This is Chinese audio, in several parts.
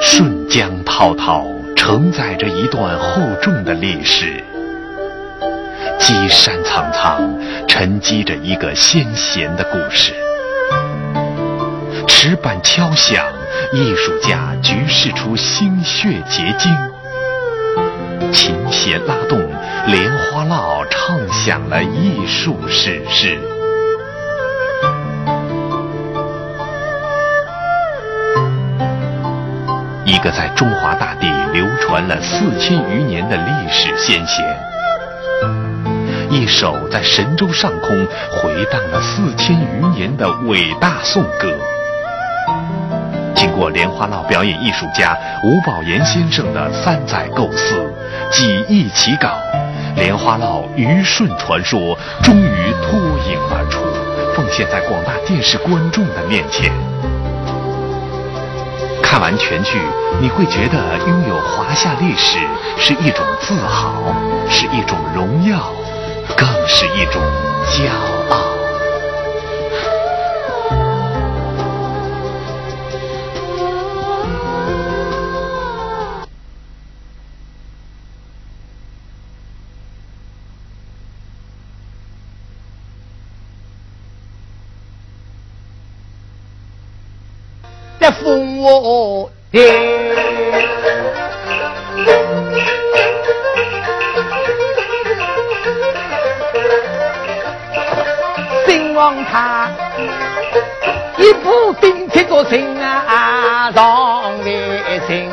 顺江滔滔，承载着一段厚重的历史；积山苍苍，沉积着一个先贤的故事。石板敲响，艺术家局势出心血结晶；琴弦拉动，莲花落唱响了艺术史诗。一个在中华大地流传了四千余年的历史先贤，一首在神州上空回荡了四千余年的伟大颂歌。经过莲花落表演艺术家吴宝言先生的三载构思，几易起稿，莲花落虞舜传说终于脱颖而出，奉献在广大电视观众的面前。看完全剧，你会觉得拥有华夏历史是一种自豪，是一种荣耀，更是一种骄傲。父的，兴旺他一步顶起个心啊，上为心，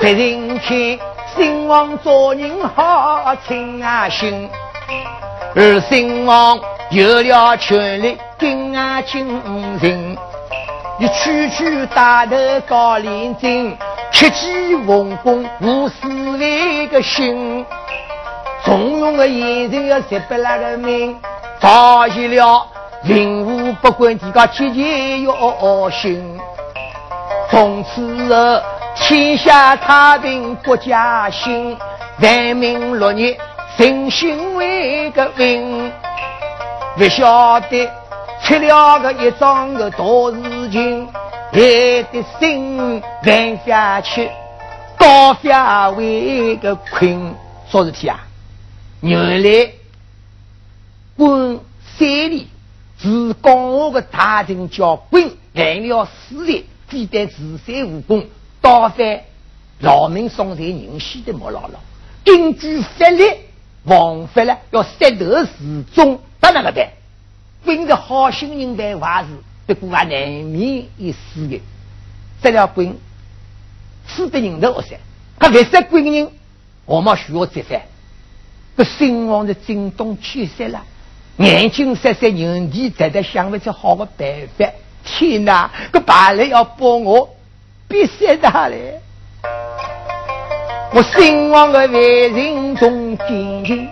别人看兴旺做人好亲啊心，而兴旺有了权力。金啊金人，你区区大头高连金，切记奉公无私为个心，从容的眼神要十八那个命，发现了灵武不管几个切切要心，从此后天下太平国家兴，万民乐业人心为个稳，不晓得。吃了个一桩个大事情，害得心难下去，高下为个困。啥事体啊，原来官三里是讲我个大臣叫滚，来了四里，非但自废武功，倒反劳民伤财，人死的莫老老。根据法律，王法呢要杀头示众，当然个办。本着好心人办坏事，不过还难免一死的。杀了鬼，死的人头噻。他别杀鬼人，我们需要责罚。这兴旺的惊动气色了，眼睛闪闪，人地在在想不出好的办法。天哪，这白人要帮我，必杀他嘞！我兴旺的为人中坚定，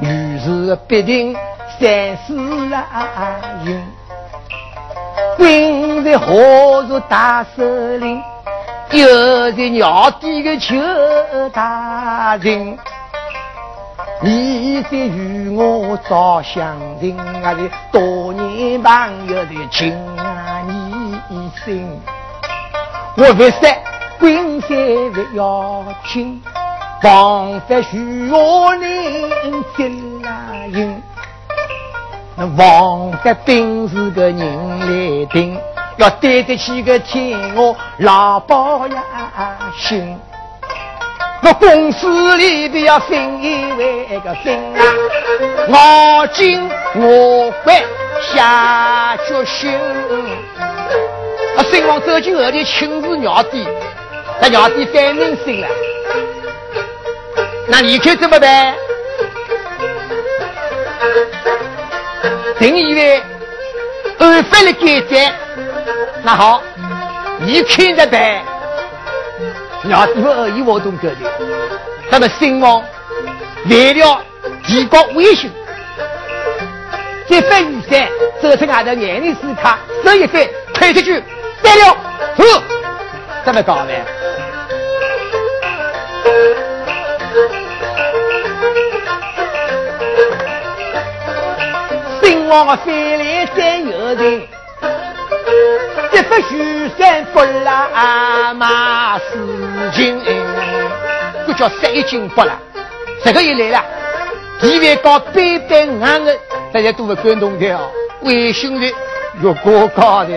于是必定。三世人，本在何处大首领？又在鸟地的求大人，你在与我早相认，啊的多年朋友的情啊，你心。我不说本色不要紧，防范虚我人。进。王家兵是个人来顶，要对得起个天我老包呀心。我公司里边要分一位个分啊，我今我会下决心。啊，孙王走进后头亲自尿地，那尿地反明心了，那你去怎么办？定以为按法律改正，那好，你看着办。要是恶意活动得的，那么兴旺为了提高威信，这份雨伞走出俺的眼里是卡，这一份推出去，三了，哼，怎么搞呢？王的飞来山有人，一不许三不拉马事情，这叫三一金不了。这个一来了，地位高，背背硬的，大家都会感动的哦，微信的越过高的。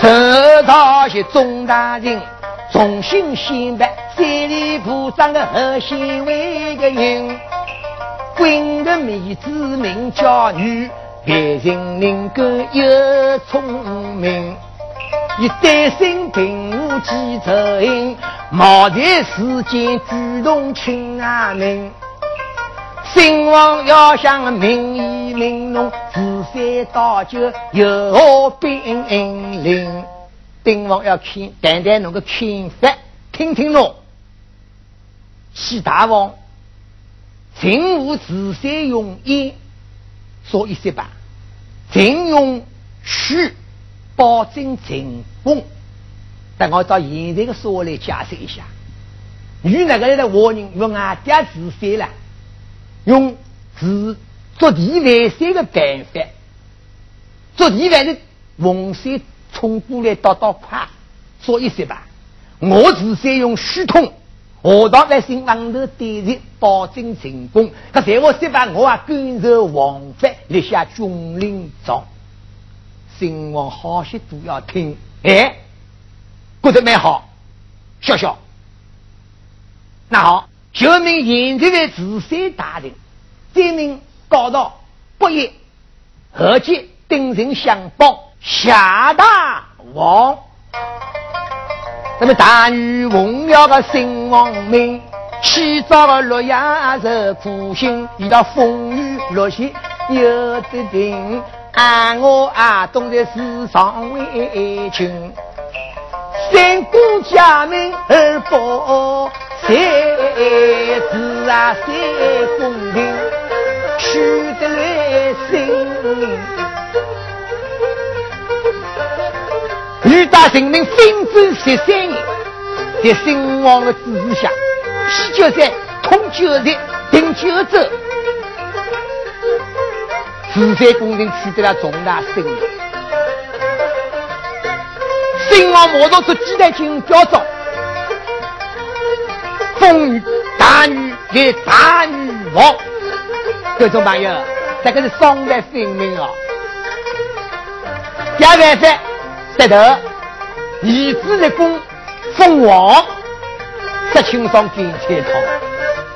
这道是钟大人，重新显摆三里铺长的核心为个人，闺的妹子名叫女，为人能够又聪明，一担心平无几责任，茅台世间举动亲阿明。兴王要想名义名农，自三倒酒有兵临。丁王要看，谈谈侬个看法，听听侬。西大王，秦武自三用一，说一些吧。秦用虚，保证成功。但我到现在的说来解释一下，与那个人的活人用俺爹自三了。用自做地外山的办法，做地外的洪水冲过来倒倒快，说一些吧。我自先用虚通，河道百姓往头对人，保证成功。可在我这把，我啊跟着王法立下军令状。兴王好些都要听，哎，觉得蛮好，笑笑。那好。就命现在的自三大人，罪名告到不义，合计定人相帮夏大王。那么大禹奉了个新王命，起早个洛阳是苦心，遇到风雨落雪有的定，俺我啊懂得世上为情，三顾家门而不。三字啊，三公平，取得来女大人民分治十三年，在新王的指示下，啤酒山通九日，定九州，十三公平取得了重大胜利。新王马上做几代军表彰。风雨大雨给大女王，各种朋友，这个是双在分明啊！加万法石头，儿子的功封王，石青双金彩套。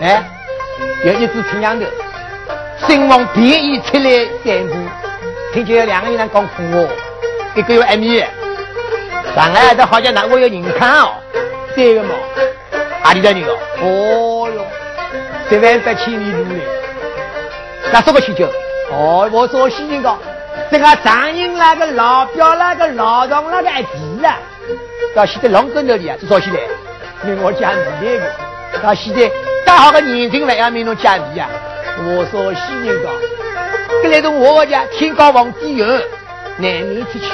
哎，有一只青羊头，新王便衣出来散步，听见有两个人在讲空话，一个有一米，上来这好像那我有人看哦，三个嘛。哪里的人哦？哦哟，十万八千里路嘞！那什么去叫？哦，我说西人讲，这个长营那个老表那个老张那个爱皮啊，到现在龙根那里啊，至少现在，给我讲皮那个，到现在大好个年轻人要命侬讲皮啊！我说西人讲，跟来从我家天高皇帝远，难免出去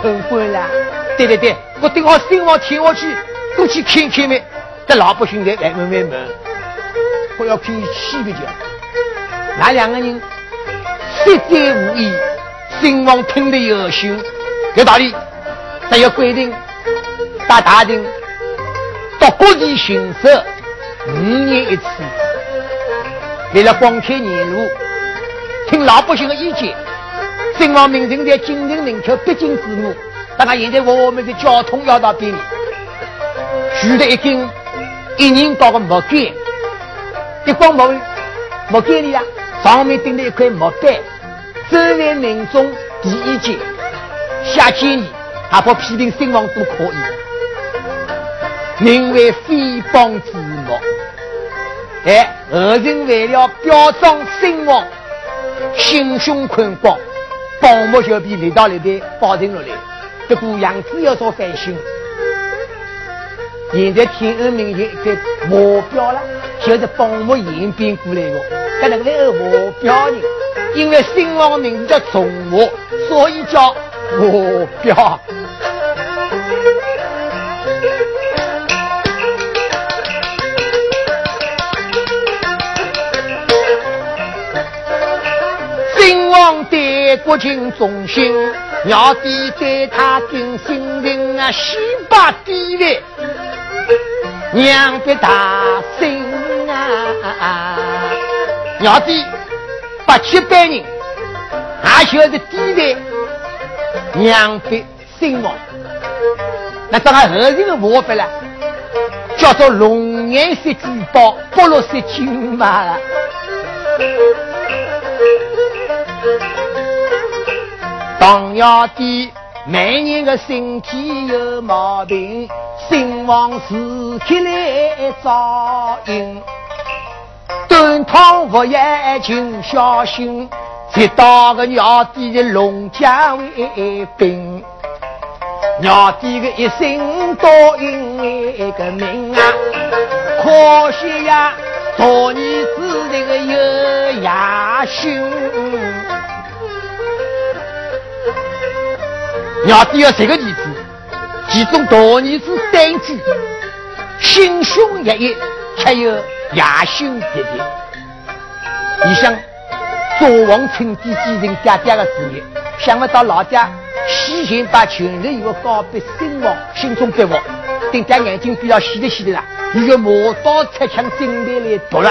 通关了。对对对，我等好新王听我去，过去看看没？这老百姓在来问问问，不要看气个叫，那两个人实在无疑，新王听得有心，有道理。只要规定，大大庭到各地巡视五年一次，为了光开言路，听老百姓的意见。新王明正在精明明确必经之路，但他现在我们的交通要道便利，取得一根。一人搞个木杆，一光木木杆里啊，上面钉了一块木板，周围民众提意见、下建议，还怕批评声望都可以。名为诽谤之木，哎，后人为了表彰声望，心胸宽广，宝木小比立到立的保存落来，这股样子要做反省。现在天安门前一个目标了，就是帮木延边过来的。但那个那个目标人，因为新王人家宠我，所以叫我表。新王对国君忠心，要弟对他尽心尽啊，西把地位，娘的大心啊，娘的。八七百人，还晓得地位，娘别兴亡。那这个后人的话法了，叫做龙颜色珠宝，不落色金马。当要的每年的身体有毛病，兴亡时刻来照应，端汤服药请小心，直到个要的的龙家为兵。鸟弟的一生多应个命啊，可惜呀，大儿子这个有野心。鸟弟要这个儿子，其中大儿子单居，心胸一一，还有野心勃勃。你想做王称帝继承爹爹的事业，想不到老家。先前把全日以后告别身亡，心中绝望，等家眼睛比较细的细的啦，又要磨刀出枪准备来夺了。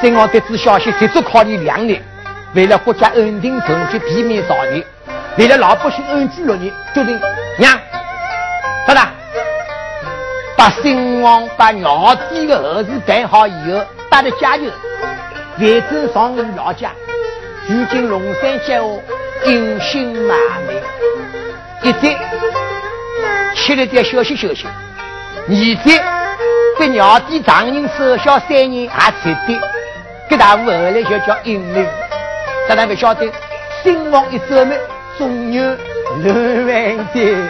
身亡得知消息，足足考虑两年，为了国家安定政局，避免造孽，为了老百姓安居乐业，决定娘，咋的？把新王把鸟弟的后事办好以后，带着家眷，外走上路老家，如今龙山脚下。隐姓埋名，一再吃了点休息休息。二再被鸟弟丈人守孝三年也吃的，给大户后来就叫阴灵。大家不晓得，新王一走灭，终有乱万的。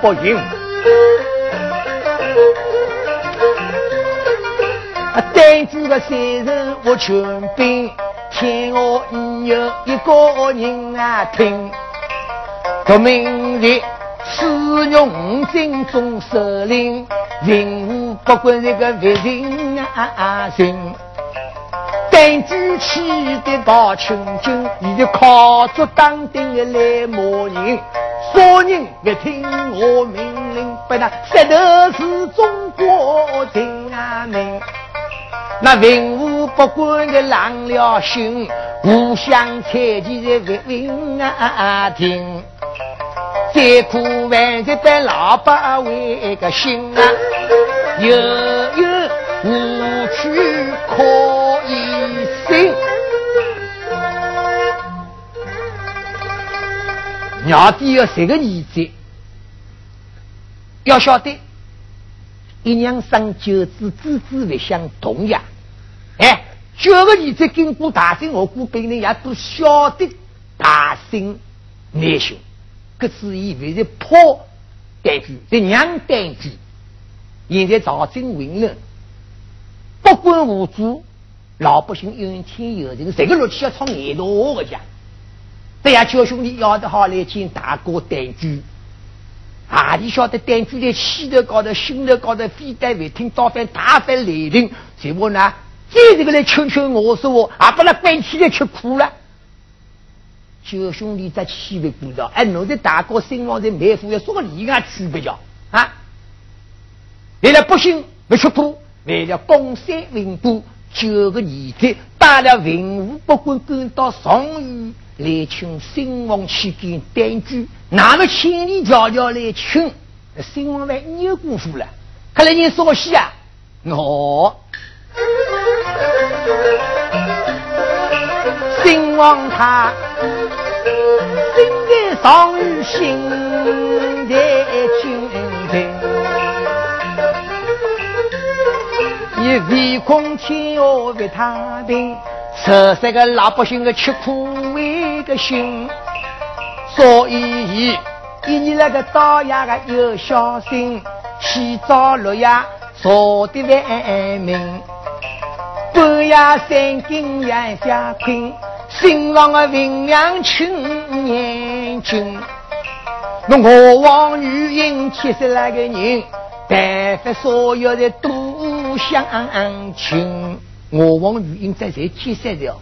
不应。啊，单举个三人我全兵，天下没有一个人啊听。革命的使用军中首领。人物不管那个为人啊人，单举起的大清军，你就靠着当兵的来骂人，说人别听我命令，不那石头是中国人民。那文武不管的浪了心，互相猜忌的为人啊听。再苦万劫的老百为个心啊，悠悠无趣可娘弟要这个儿子，要晓得一娘生九子，子子不相同呀。哎，九个儿子经过大兴，我估别人也都晓得大兴内兄。可是以为是破单据，是娘单子。现在朝政混乱，不管无主，老百姓怨天尤人，这个乐器要唱眼大的讲。这样叫兄弟要得好来见大哥单据。啊，你晓得单据在气头高头、心头高头，非但未听，倒反大发雷霆。结果呢，再这个来劝劝我说我，还把他关起来吃苦了。九兄弟在气为鼓捣，哎，侬的大哥身亡在埋伏，要说个离岸区别叫啊！为了百姓没吃苦，为了江山稳固，九个儿子带了文武百官赶到上虞来请新王去见单据，哪个千里迢迢来请？新王来有功夫了，看来你说戏啊！我新王他。上虞心的军人，以唯恐天下不太平，十三个老百姓的吃苦为个心，所以一年那个刀牙个有小心，起早落夜坐的万民，半夜三更夜下困，心上的 vin 娘青眼睛。那我王女英七十来个人，但凡所有的都相亲。我王女英在这七十条，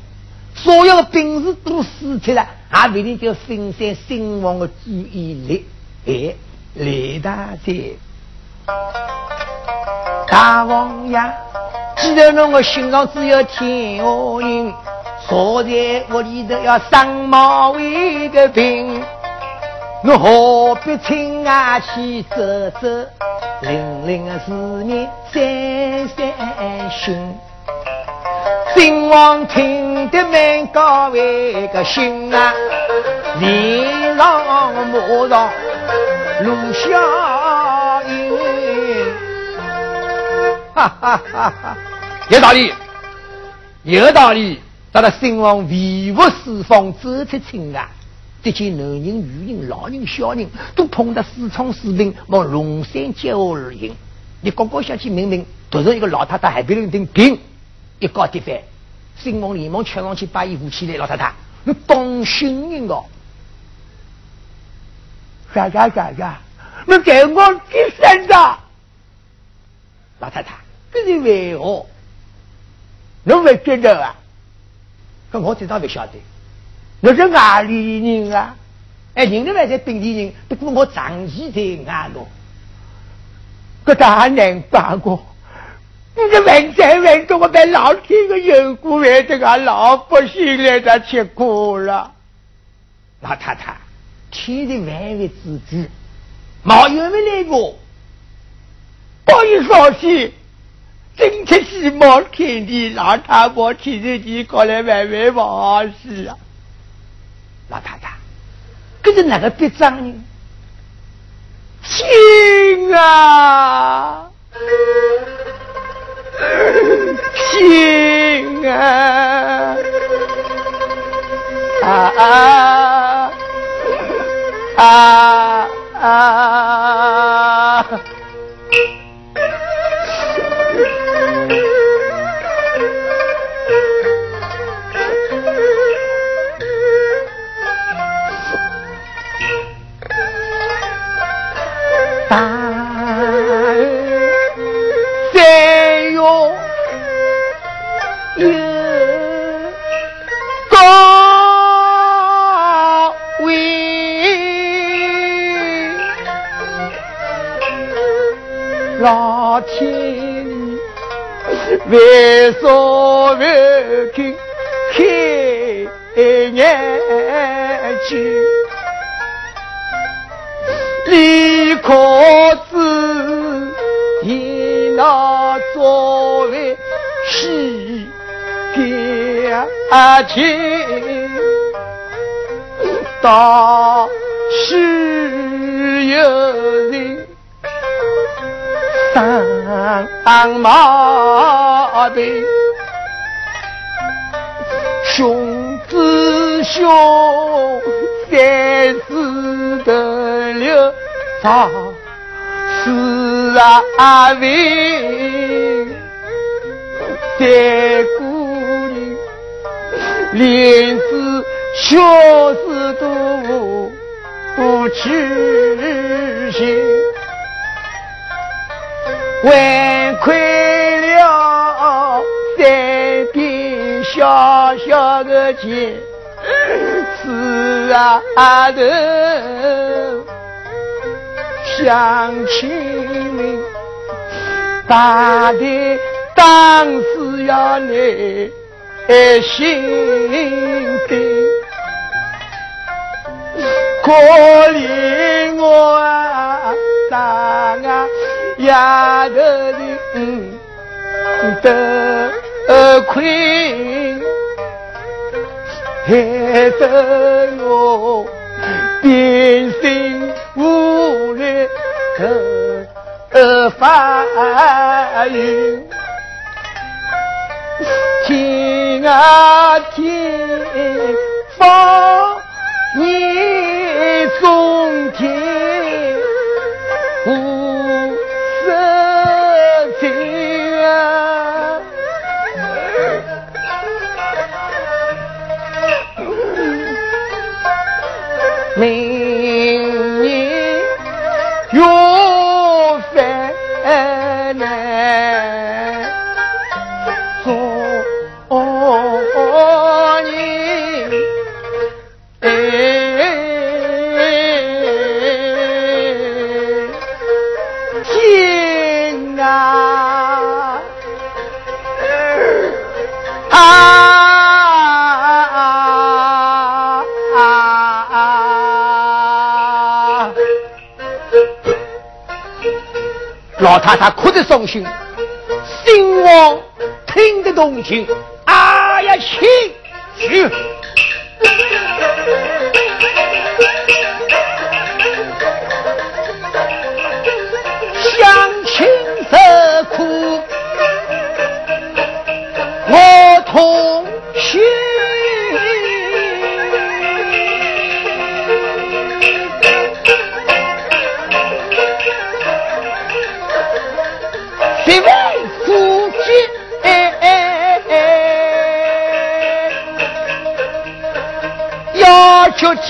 所有的兵士都死去了，还为了叫分散兴亡的注意力。哎，雷大姐，大王呀，既然侬我心上只有天下人，坐在屋里头要上马为个病。我何必亲啊去走走，零零的思念三三心。新王听得蛮高为个心啊，脸上马上露笑意。哈哈哈哈！有道理，有道理。到了新王维护四方走出亲啊。这些男人、女人、老人、小人都捧着四冲四兵往龙山接我而行。你刚刚下去明明，突然一个老太太海边人顶顶一高跌翻，新王连忙抢上去把衣服起来。老太太，你当心人哦！啥啥啥啥，你给我给身子！老太太，这是为何？你不觉得啊？可我知道不晓得。那是哪里人啊？哎，人家还在本地人，不过我长期在外头，可大难办过。你这问在问着我被老天的缘故，为这个老百姓来的吃苦了。老太太，天的万物之主，没有没来过。不一说起，今天是冒天的老太婆，天日地过来万万往事啊！老太太，跟着哪个别脏呢？亲啊，亲啊，啊啊啊！老天为啥不肯开眼睛？李可子以那作为喜表情，大是有人上马背，兄子兄三世的流。啥是啊？为三姑娘连子小事都不去心，还亏了三边小小的钱，是啊头。乡亲们，大的当时要来心病，可怜我啊，大啊丫头的得亏，害得我变心。无力可发音，听啊听，放你老太太哭得伤心，新王听得动情，哎呀，去去！要求亲。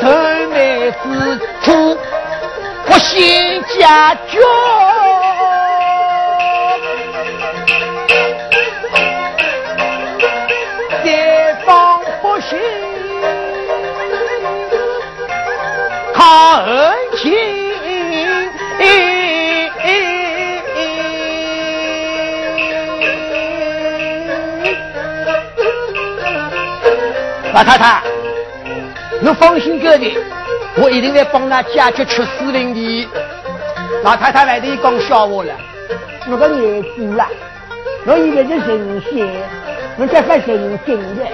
愁眉之处，我先解决。再放不行，靠恩老太太，侬放心个的，我一定会帮他解决出事情的。老太太外头讲笑话了，我个儿子啊，我以为是神仙，我这个神经的。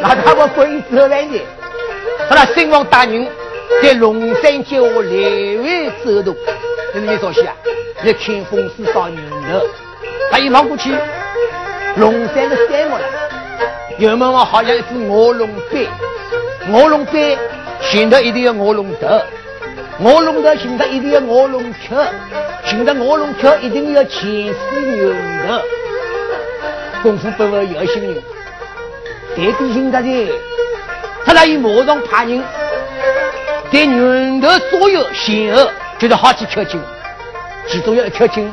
老太婆归责来的，他那新王大人在龙山脚下来回走动，这是你说戏啊？你看风水少年头，他一望过去，龙山的山木了，有门望好像一只卧龙碑，卧龙碑寻得一定要卧龙头，卧龙头寻得一定要卧龙壳，寻得卧龙壳一定要前世牛头，功夫不会有心人。在地心他的，他那以马上派人对牛头所有险恶，就是好几条筋，其中有一条筋，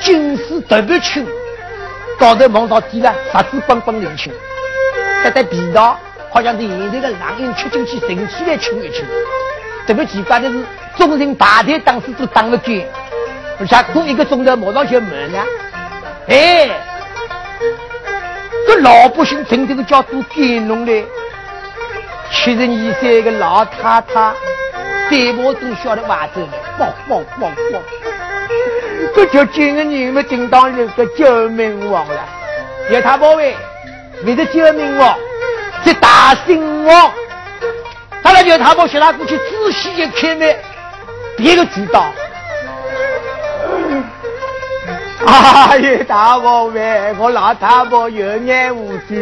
筋丝特别轻，高头望到底了，十指蹦蹦连轻，这带皮道好像是现在的狼人吃进去，神起来轻一轻。特别奇怪的是，众人大队当时都当了军，而且过一个钟头马上就没了，哎。这老百姓真的个叫做感动嘞！七十二岁个老太太，嘴巴都笑得哇着，汪汪汪汪！这就今个人们叮当人个救命王了。叶太保卫为了救命王，这大兴王，他那叶太保写他过去仔细一看呢，别个知道。哎 呀，大王喂，我老太婆有眼无珠，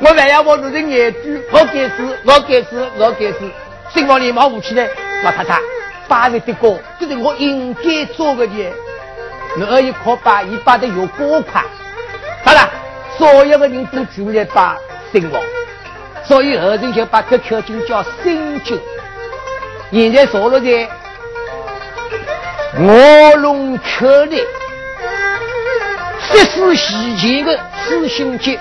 我还要我弄成眼珠，我该死，我该死，我该死！新王连忙扶起来，老太太，八月的歌，这是我应该做的的。我二一可把一把的有多快，好了，所有的人都聚来把新王，所以后人就把这条经叫新经。现在坐落在卧龙桥里。这是西前的四星级，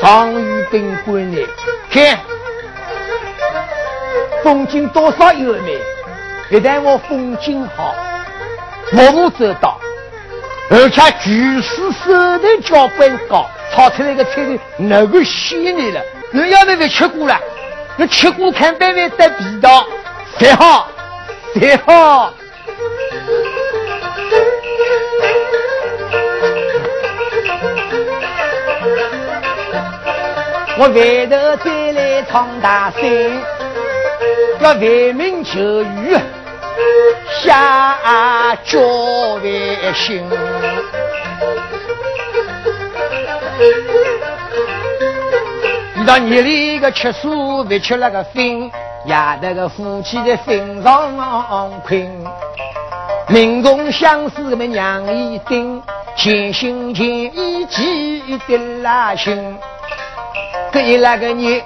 上御宾馆内，看风景多少优美。一旦我风景好，服务周到，而且厨师手头脚本高，炒出来的菜的那个鲜嫩了。你要不要吃过了？你吃过看白饭带味道，才好，才好。我回头再来闯大山，要为民求雨，下交万心。遇到夜里个吃素，别吃那个饭，夜头个夫妻在坟上困。民众相思么娘一定，千心千意记得拉心。这一那个日，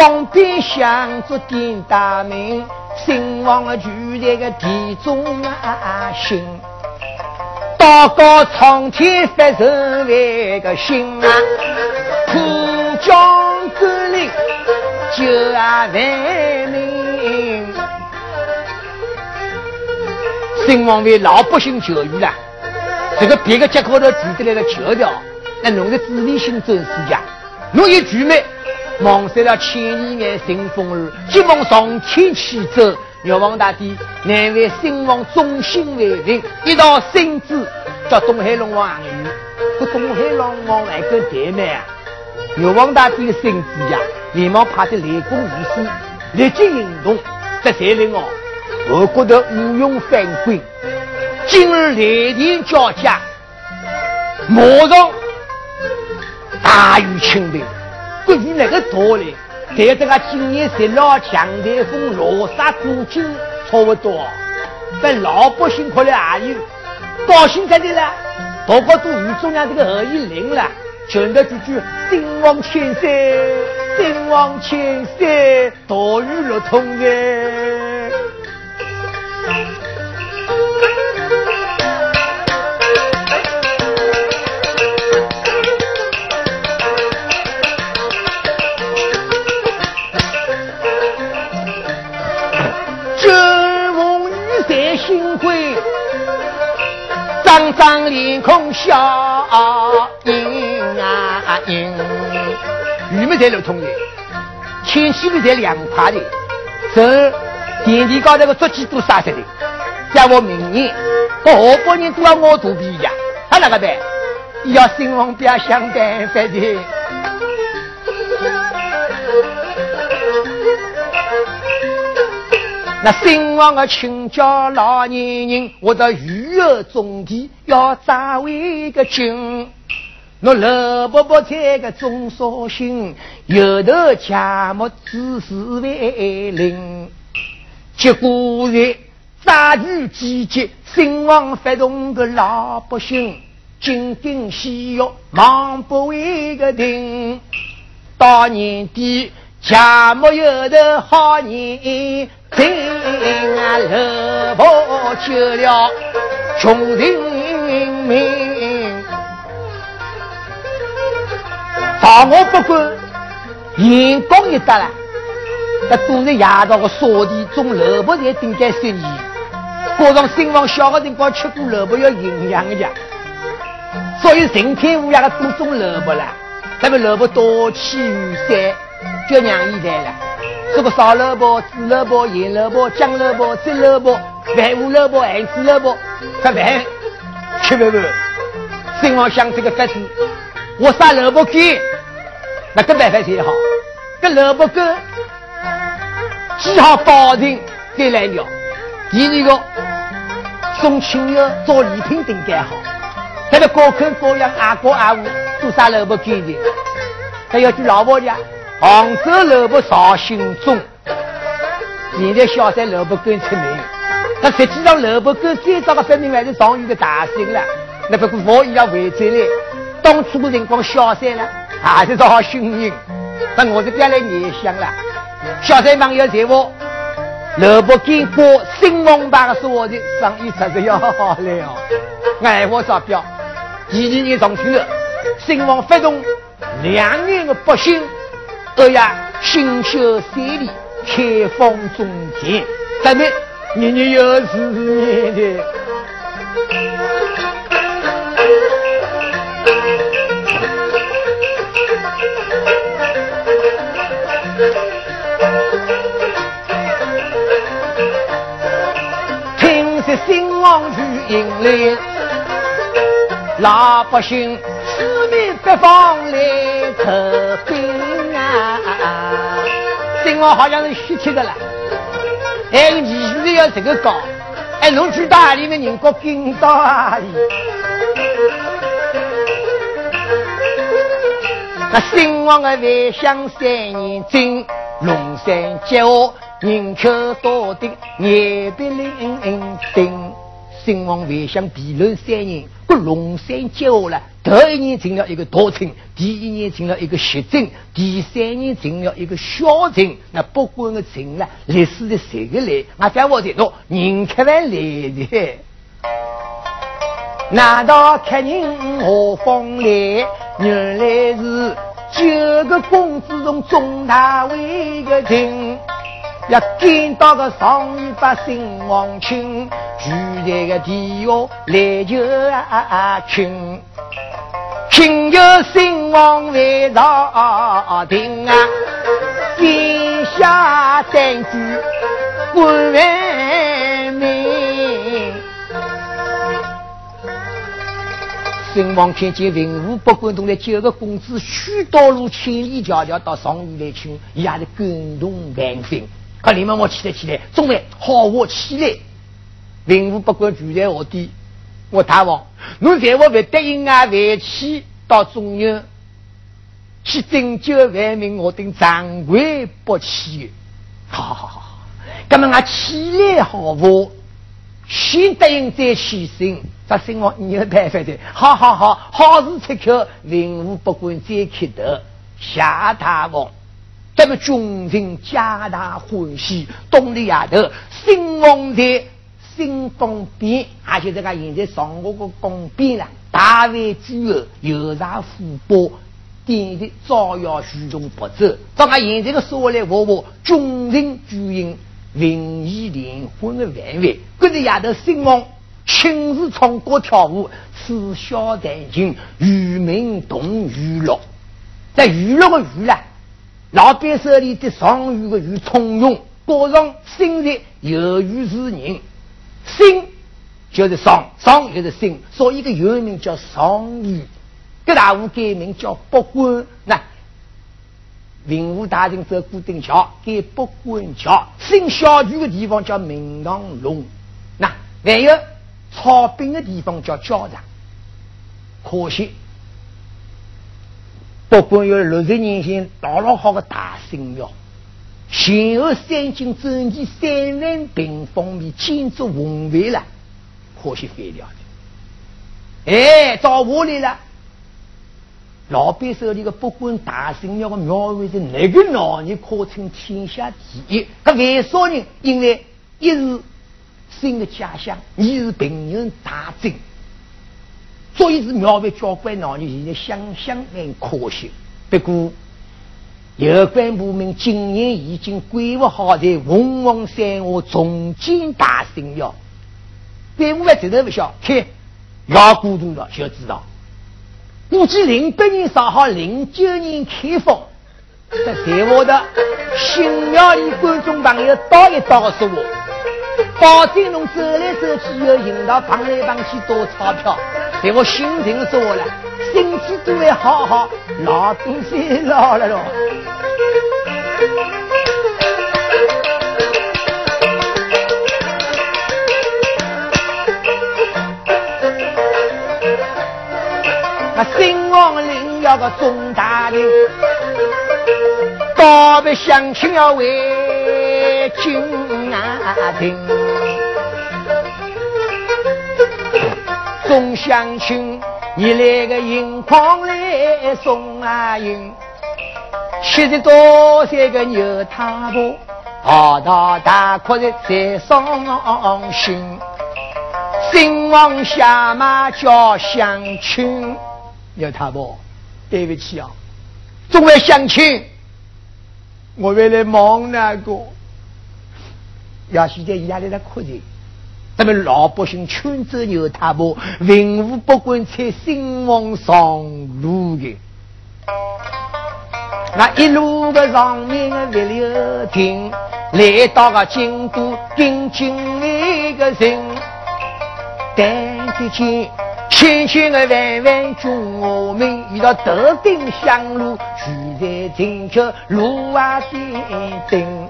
江边想着点大名，兴亡的就在个地中啊心。祷告苍天发人为个心啊，苦将甘霖救啊万民。兴亡为老百姓教育了，这个别个结果头提得来的教条，那侬的自立性真是呀。侬一句没，望塞了千里眼顺风儿，急忙上天去走。玉皇大帝难为兴亡忠心为人，一道圣旨叫东海龙王下雨。这东海龙王还跟怠慢啊！玉皇大帝的圣旨呀，连忙派的雷公御师立即行动，这才令哦，我国的无用犯规，今日雷电交加，马上大雨倾盆，估计那个道理。在这个今年十老强台风落沙过境差不多，但老百姓可能还有高兴在的了，大家都与中央这个贺一灵了，全都句句兴旺千岁，兴旺千岁，大雨落通的。张张脸孔笑盈啊盈，玉米在流通的，千禧米在凉快的，这田地高头个竹鸡都杀死的，叫我明年，我河北人都要我肚皮呀，他哪个办？要兴旺不要想办法的。那兴旺的亲家老年人，我的育儿种地要扎为个精。那老伯伯在个种绍兴，有头家木只是为邻。结果在杂雨季节，兴旺发动的老百姓，紧盯细药忙不为个停。到年底，家木有的好年。听啊，老婆救了穷人命，大我不管，眼光一得了，那都是夜到的扫地种萝卜才顶干生意，加上新房小的辰光吃过萝卜要营养的，所以成天乌鸦的都种萝卜了，咱们萝卜多起雨伞，就让伊来了。这个烧萝卜、煮萝卜、腌萝卜、酱萝卜、蒸萝卜、饭糊萝卜、咸煮萝卜，吃饭吃不完。心望想这个法子，我杀萝卜干，那个办法才好。这萝卜干既好保存再来聊。第二个送亲友做礼品顶盖好。这个各口各样阿哥阿婆都杀萝卜干的，还要去老婆家。杭州萝卜绍兴中，现在小山萝卜干出名。那实际上萝卜干最早的发明还是上虞的大兴了。那不过我也要回转来，当初的辰光小山了，还是绍兴人。那我是将来念想了，小山朋友在我萝卜干过新王牌的说的生意确实要好了。爱我招标，第二年上去了，新王发动两年的百姓。哎呀，新修三里，开放中田，咱们年年有事年的。听说兴旺去迎来，老百姓四面八方来投兵。我好像是虚贴的了，哎，你现在要这个搞，哎，侬去大里面人国跟到阿里。那新王的万象三年正，龙山接我人口多的眼鼻灵丁，兴王未想辩论三年，不龙山接下来，头一年成了一个大臣，第一年成了一个协政，第三年成了一个小臣。那不管个臣了，历史的谁个来？我在我这说，人开来来的。难道客人何方来？原来是九个公子中中大为个人。要见到个上一把新王亲，住在个地下来求亲，请求新王为朝廷啊，天下三句不完美。新王看见文武百官都来九个公子，许多路千里迢迢到上虞来请，也是感动万分。可你们我起来起来，众位好我起来，文武不管住在何地，我大王，侬在我不答应啊，回去到中原去拯救万民，我等长跪不起。好好好好，那么我起来好不？先答应再起身，这生活你有办法的。好好好，好事出口，文武不管再开头，谢大王。那么军人皆大欢喜，东里丫头新王在新东边，而且这个现在上我个宫边了，大为诸侯有啥福报，点的照耀虚荣不走。咱们现在的说来话话，军人主营文艺联欢的范围，跟着丫头新王亲自唱歌跳舞，此消弹琴，与民同娱乐，在娱乐的娱乐。老板手里的上虞的与从容，过上心日有余之人，心就是上，上就是心，所以个原名叫上虞。各大户改名叫北关，那文武大臣走固定桥，改北关桥。新小区的地方叫明堂龙，那还有操兵的地方叫交场。可惜。不管有六十年前老老好的大神庙，前后三进整齐三万平方米建筑宏伟了，可惜废掉的。哎，找我来了。老板手里的不管大神庙的庙宇是哪个老人可称天下第一？可为啥人？因为一是新的家乡，二是平人大镇。所以是描绘交关老人，现在想想蛮可惜。不过有关部门今年已经规划好在凤凰山下重建大神庙。对我们这头不晓，看要过渡了就知道。估计零八年烧好，零九年开放。在台湾的新庙里，观众朋友倒一倒告诉我。保证侬走来走去要引导碰来碰去多钞票，在我心情说了，身体都会好好，老东西老了咯。啊新王领要个钟大令，告别乡亲要为君啊听。众乡亲，你来个银筐来送啊银，七十多岁个牛太婆，大大大哭的在伤心。新王下马叫乡亲，牛太婆，对不起啊，众位乡亲，我为了忙那个，要现在压力在哭的。咱们老百姓劝走牛太婆，文武不管才兴旺上路的。那一路的上面的不留停，来到个京都定京那个人，但得见千千个万万军我们遇到德定香路，聚在金桥路啊点灯，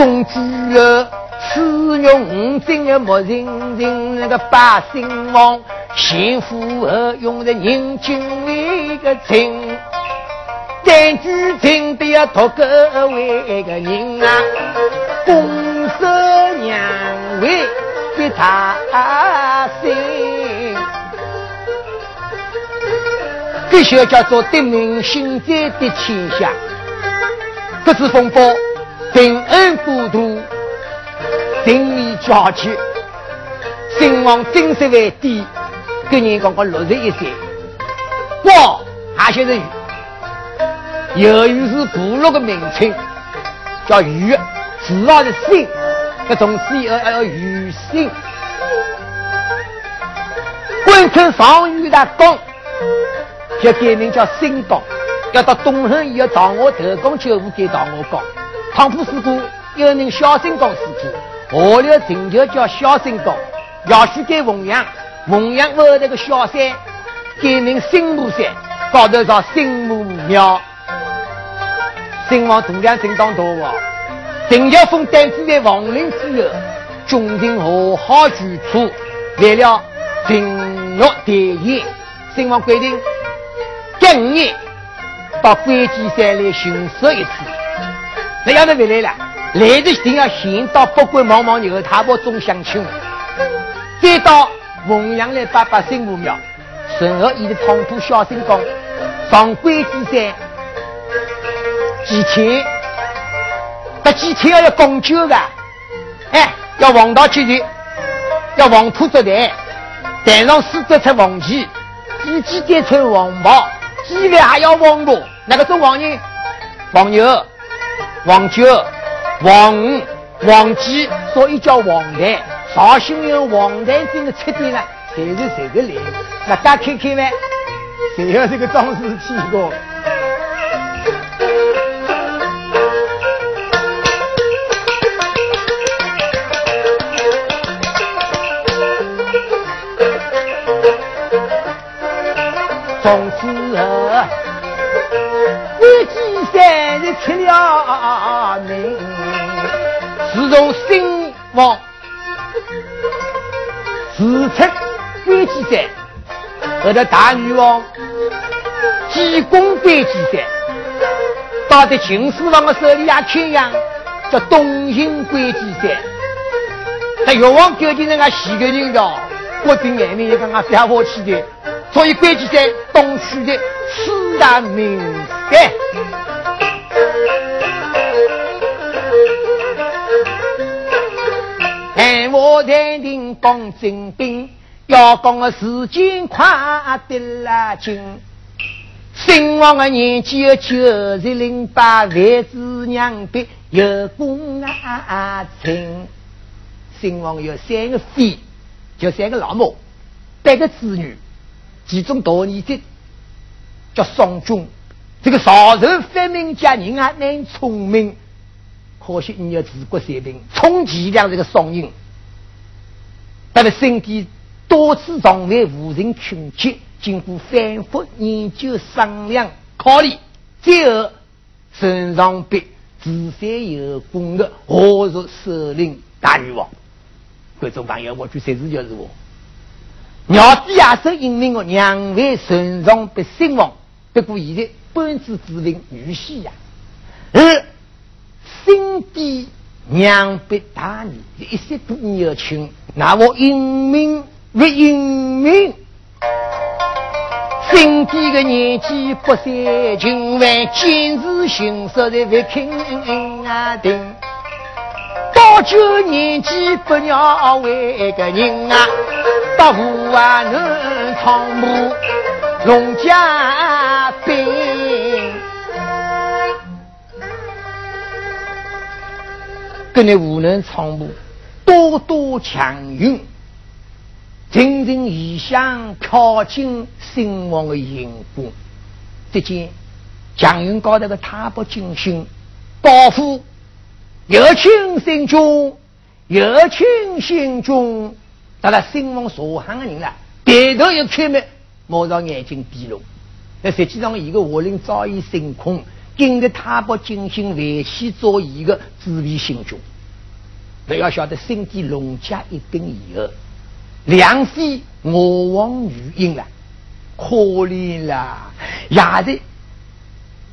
总之了。使用真的莫人人那个百姓王，幸福而用的人情味个情，单句情的要托各位个人啊，公守娘为，一大心，这些叫做得民心在的天下。这次风波，平安孤独，人力交集，兴亡精神为低，个人刚刚六十一岁，我还写着鱼，由于是部落的名称，叫鱼，主要是姓。这种是要要余姓，贯穿上虞的宫，就改名叫新宫。要到东汉以后，唐我特工就不给唐我宫。唐普事故有名小新宫事故，后来成就叫小新宫。要去改凤阳，凤阳后头个小山改名新木山，高头叫新木庙。新王度量真当大王。陈晓峰担子在王陵之后，终庭和好举措，为了平乐大业，新王规定，隔五年到关机山来巡视一次。那要是回来了，来的一定要先到北关望望牛太婆中相亲，再到凤阳来拜拜新母庙，顺后以的唐铺小新宫，上关机山几天。这几天要要供酒的，哎，要王道节日，要王土作台，台上四只出王旗，几几点穿王袍，几位还要王婆，那个做王人？王牛、王九、王五、王鸡，所以叫王台。绍兴有王台镇的出点呢，谁是谁的来？那大家看看呗，谁要这个装饰器个？从此，山是出了名。自从新王自出关机山，后头大女王进攻关机山，到的秦始皇的手里也缺样，叫东行关机山。那越王究竟那个几个人的？我对眼里也刚刚下火气的。所以，关键在东区的四大名山。汉 我天庭讲精兵，要讲个时间快得拉紧。新王的年纪有九十零八，万子娘别有功啊亲。新王有三个妃，就三个老母，八个子女。其中大儿子叫宋军，这个少人发明家人啊，蛮聪明，可惜你要治国水平，充其量这个双人。他的身体多次从未无人穷极，经过反复研究商量考虑，最后身上被自善有功的，何入首领大女王。观众朋友，我句谁是就是我。鸟子也是英明的，两位顺从被兴亡，不过现在本子之名女婿呀，而新帝娘被大女一些都年轻，那我英明不英明？新帝的年纪不三，今晚今日行色的不肯啊定。到九年纪不鸟为个人啊，到五啊能闯母龙家兵，跟你湖南闯母多多强运，层层异象飘进兴旺的荧光。只见强运高头个踏步惊心，保护。有请心中，有请心中，到了兴旺所行的人了，抬头一看嘛，马上眼睛闭拢。那实际上一个华林早已升空，跟着他不进行维系做一个自卫心中。不要晓得，身体龙家一定以后，两飞我王余音了，可怜了，也是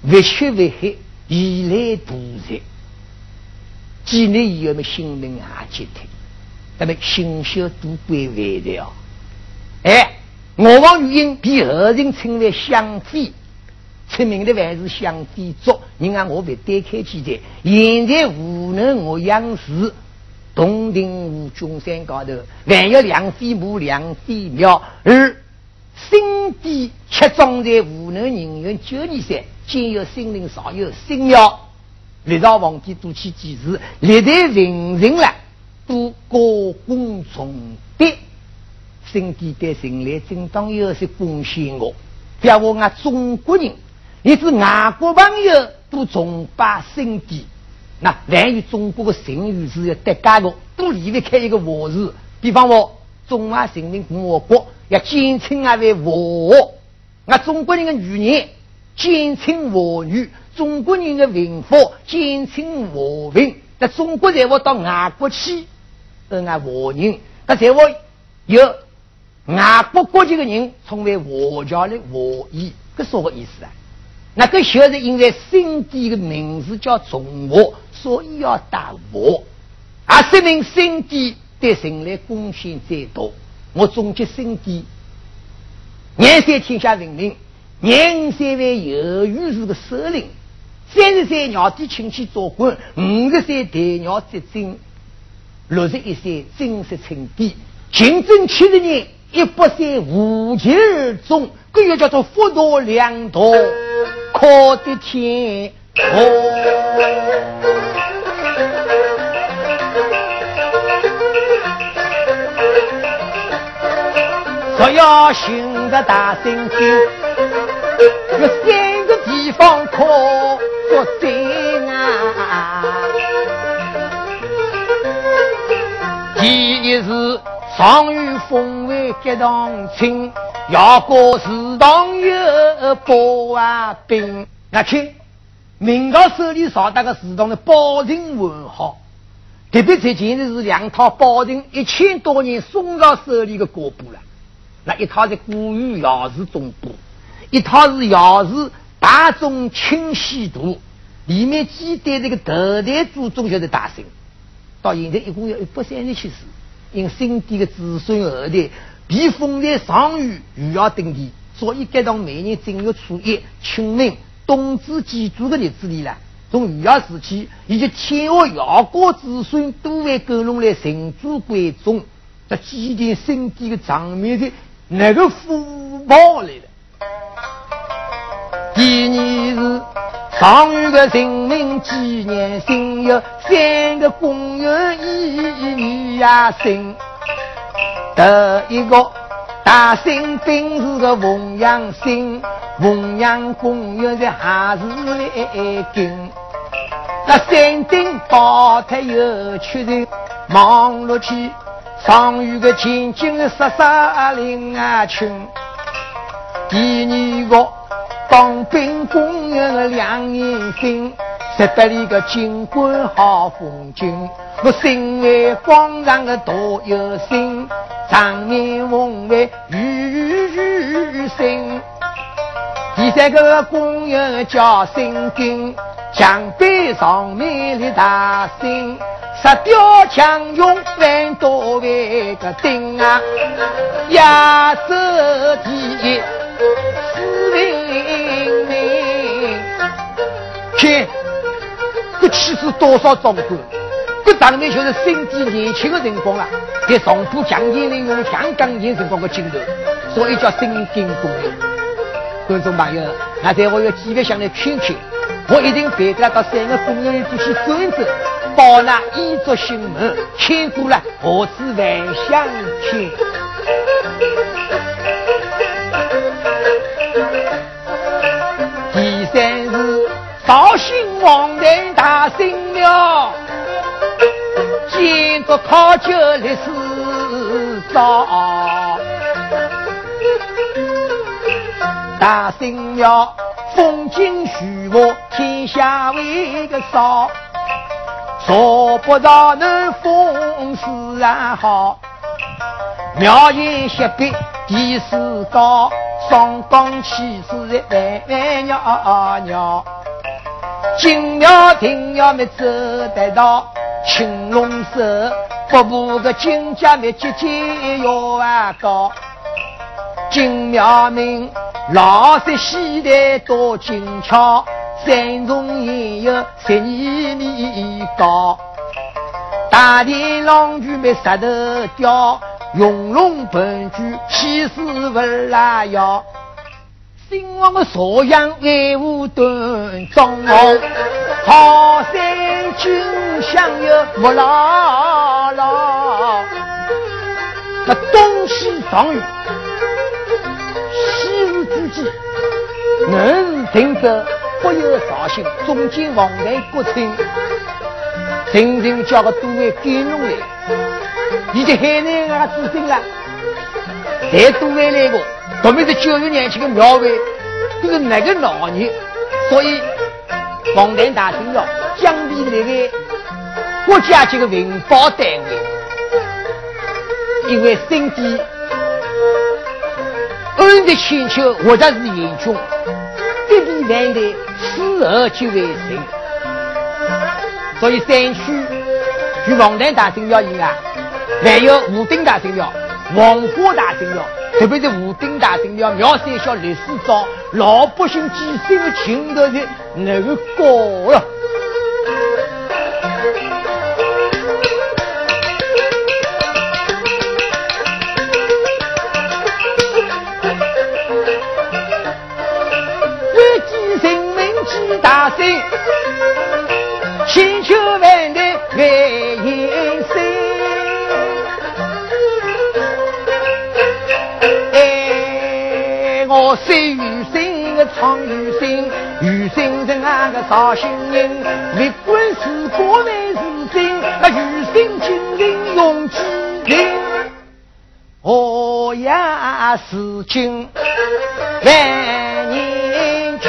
为血为黑，以来屠杀。几年以后，嘛，性命也绝退。那么心修都归为了。哎，我王玉英被后人称为相妃，出名的还是相妃族。你看我被单开几代，现在无能我养士，东庭湖中山高头还有两飞母两飞庙，而新帝却装在湖南人员九年山，今有心灵少有新庙。历朝皇帝都去祭祀，历代名人了都高功颂德，圣帝对人类正当有些贡献我。表我俺中国人，一是外国朋友都崇拜圣帝。那万一中国的成语是要得家的，都离不开一个我字，比方说中华人民共和国要简称啊为我，那中国人的语言简称我语。中国人的文化简称和平，那中国人我到外国去，呃，俺华人，那在我有外国国籍的人称为华侨的华裔，这什么意思啊？那个就是因为圣帝的名字叫中华，所以要打华，啊，说明圣帝对人类贡献最多。我总结圣帝，年岁天下人民，年岁为由于是个首领。三十岁鸟的亲戚做官，五十岁代鸟执政，六十一岁正式称帝。勤政七十年，一百岁无疾而终，这又叫做福大良大，可得天哦。若要寻个大神仙，有三个地方可。作证啊！第一是上虞风味激荡清，要过祠堂有保啊兵。那去明朝手里少那个祠堂的保定文好，特别最近的是两套保定一千多年宋朝手里的国簿了。那一套是古语窑字总部，一套是窑字。大众清晰度里面记载这个头代祖宗就是大圣，到现在一共有一百三十七世，因新帝的子孙后代被封在上虞、余姚等地，所以该到每年正月初一清明冬至祭祖的日子里了。从余姚时期，以及天下姚国子孙都会赶拢来神主归宗，这祭奠圣帝的场面的那个福报来了。第二是上虞的人民纪念新有三个公园一年呀生。第一个大兴兵是个凤阳新，凤阳公园在还是来跟。那山顶宝台有缺人忙碌去，上虞的千金十三林啊群。第二个。当兵公园的两眼星，十八里个金冠好风景。我心为广场的大有心，场面宏伟雨星第三个公园叫新津，墙壁上面的大星，石雕墙用万多万个钉啊，压色地。看，这气势多少壮观！这场面就是身体年轻的辰光啊，在上铺强健人用香港年辰光的镜头，所以叫身经公园。观众朋友，那在我有几个想来看看，我一定陪他到三个公园里去走一走，报那衣着新闻，看过了何止万想听。第三是。绍兴王陵大神庙，建筑考究历史早。大神庙风景虚无，天下为个少。说不着那风势然好，庙檐石壁地势高，上岗气势万万袅袅。金庙、银庙没走得到，青龙寺不步个金家的姐姐要啊高，金苗民老山西的多精巧，山中也有十二米高，大地狼驹没石头雕，用龙盘踞气势不拉腰。兴旺的朝阳威武端庄，好山君享有木老老。那东西状元，西日之际，南日听者不由绍兴，中间王台国清，曾经叫个诸位给弄来，已经海南啊知心了，再多位来过。特别是九十年轻的苗伟，这是哪个老人？所以广电大厅要奖励那个国家级的文保单位，因为身体恩的千秋或者是严重，必必难得死而就为神。所以山区去广电大厅要赢啊，还有武定大神庙，黄花大神庙。特别是武丁大神庙庙山小历史照，老百姓几生的情头是那个高了。心与心，个肠与心，心人啊个啥心人，立管是国内是真，那心心军人用生命，我也是尽万年去。